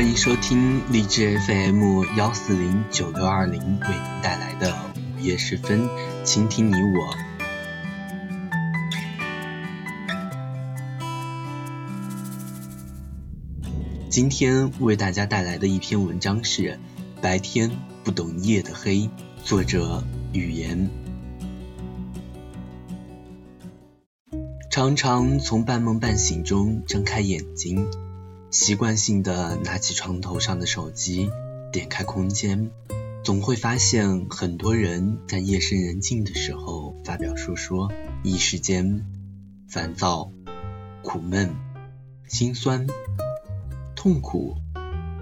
欢迎收听荔枝 FM 幺四零九六二零为您带来的午夜时分，倾听你我。今天为大家带来的一篇文章是《白天不懂夜的黑》，作者语言。常常从半梦半醒中睁开眼睛。习惯性的拿起床头上的手机，点开空间，总会发现很多人在夜深人静的时候发表述说，一时间烦躁、苦闷、心酸、痛苦、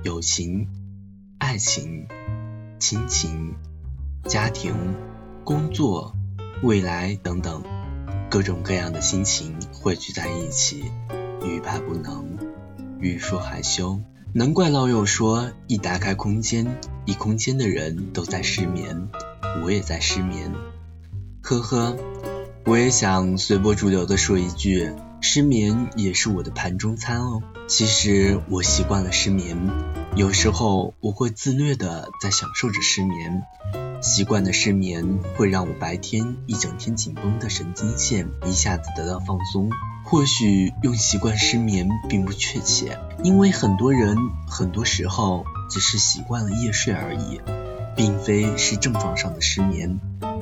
友情、爱情、亲情、家庭、工作、未来等等，各种各样的心情汇聚在一起，欲罢不能。欲说还休，难怪老友说，一打开空间，一空间的人都在失眠，我也在失眠。呵呵，我也想随波逐流的说一句，失眠也是我的盘中餐哦。其实我习惯了失眠，有时候我会自虐的在享受着失眠。习惯的失眠会让我白天一整天紧绷的神经线一下子得到放松。或许用习惯失眠并不确切，因为很多人很多时候只是习惯了夜睡而已，并非是症状上的失眠，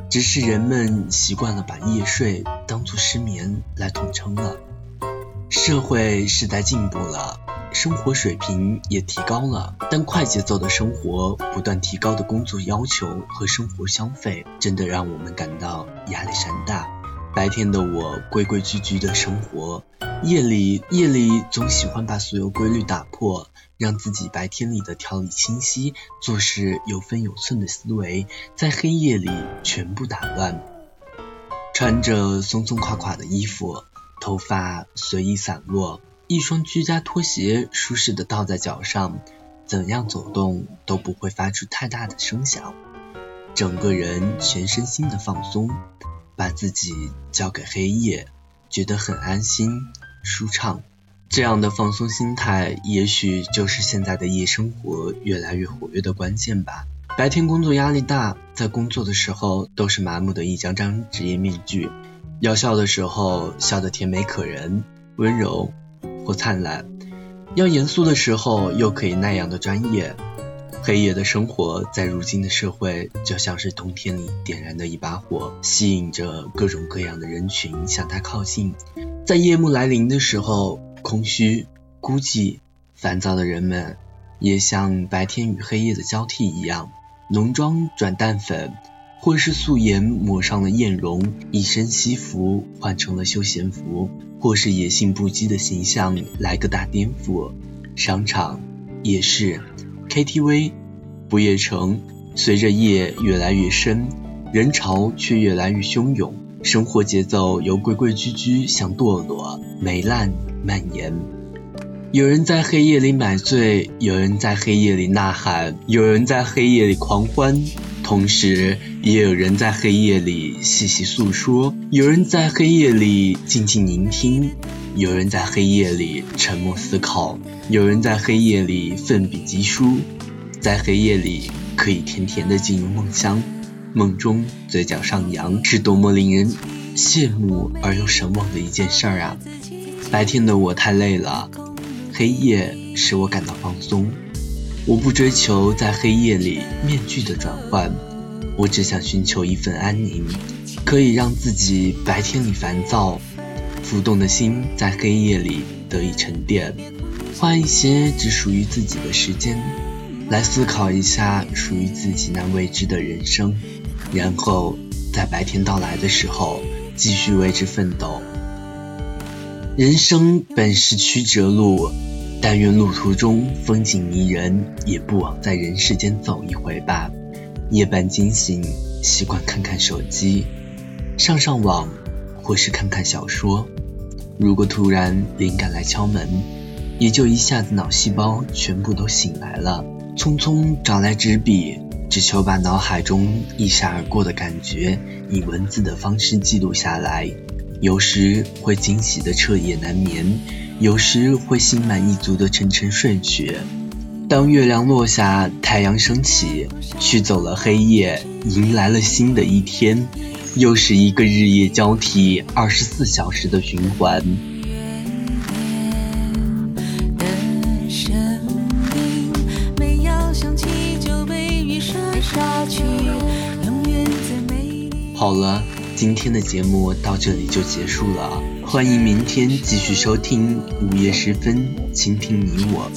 只是人们习惯了把夜睡当作失眠来统称了。社会时代进步了，生活水平也提高了，但快节奏的生活、不断提高的工作要求和生活消费，真的让我们感到压力山大。白天的我规规矩矩的生活，夜里夜里总喜欢把所有规律打破，让自己白天里的条理清晰、做事有分有寸的思维，在黑夜里全部打乱。穿着松松垮垮的衣服，头发随意散落，一双居家拖鞋舒适的套在脚上，怎样走动都不会发出太大的声响，整个人全身心的放松。把自己交给黑夜，觉得很安心、舒畅。这样的放松心态，也许就是现在的夜生活越来越活跃的关键吧。白天工作压力大，在工作的时候都是麻木的一张张职业面具，要笑的时候笑得甜美可人、温柔或灿烂，要严肃的时候又可以那样的专业。黑夜的生活在如今的社会，就像是冬天里点燃的一把火，吸引着各种各样的人群向它靠近。在夜幕来临的时候，空虚、孤寂、烦躁的人们，也像白天与黑夜的交替一样，浓妆转淡粉，或是素颜抹上了艳容，一身西服换成了休闲服，或是野性不羁的形象来个大颠覆。商场、夜市。KTV，不夜城，随着夜越来越深，人潮却越来越汹涌，生活节奏由规规矩矩向堕落、糜烂蔓延。有人在黑夜里买醉，有人在黑夜里呐喊，有人在黑夜里狂欢，同时也有人在黑夜里细细诉说，有人在黑夜里静静聆听，有人在黑夜里沉默思考。有人在黑夜里奋笔疾书，在黑夜里可以甜甜的进入梦乡，梦中嘴角上扬，是多么令人羡慕而又神往的一件事儿啊！白天的我太累了，黑夜使我感到放松。我不追求在黑夜里面具的转换，我只想寻求一份安宁，可以让自己白天里烦躁、浮动的心在黑夜里得以沉淀。花一些只属于自己的时间，来思考一下属于自己那未知的人生，然后在白天到来的时候继续为之奋斗。人生本是曲折路，但愿路途中风景迷人，也不枉在人世间走一回吧。夜半惊醒，习惯看看手机，上上网，或是看看小说。如果突然灵感来敲门。也就一下子脑细胞全部都醒来了，匆匆找来纸笔，只求把脑海中一闪而过的感觉以文字的方式记录下来。有时会惊喜的彻夜难眠，有时会心满意足的沉沉睡去。当月亮落下，太阳升起，驱走了黑夜，迎来了新的一天，又是一个日夜交替、二十四小时的循环。好了，今天的节目到这里就结束了，欢迎明天继续收听午夜时分，倾听你我。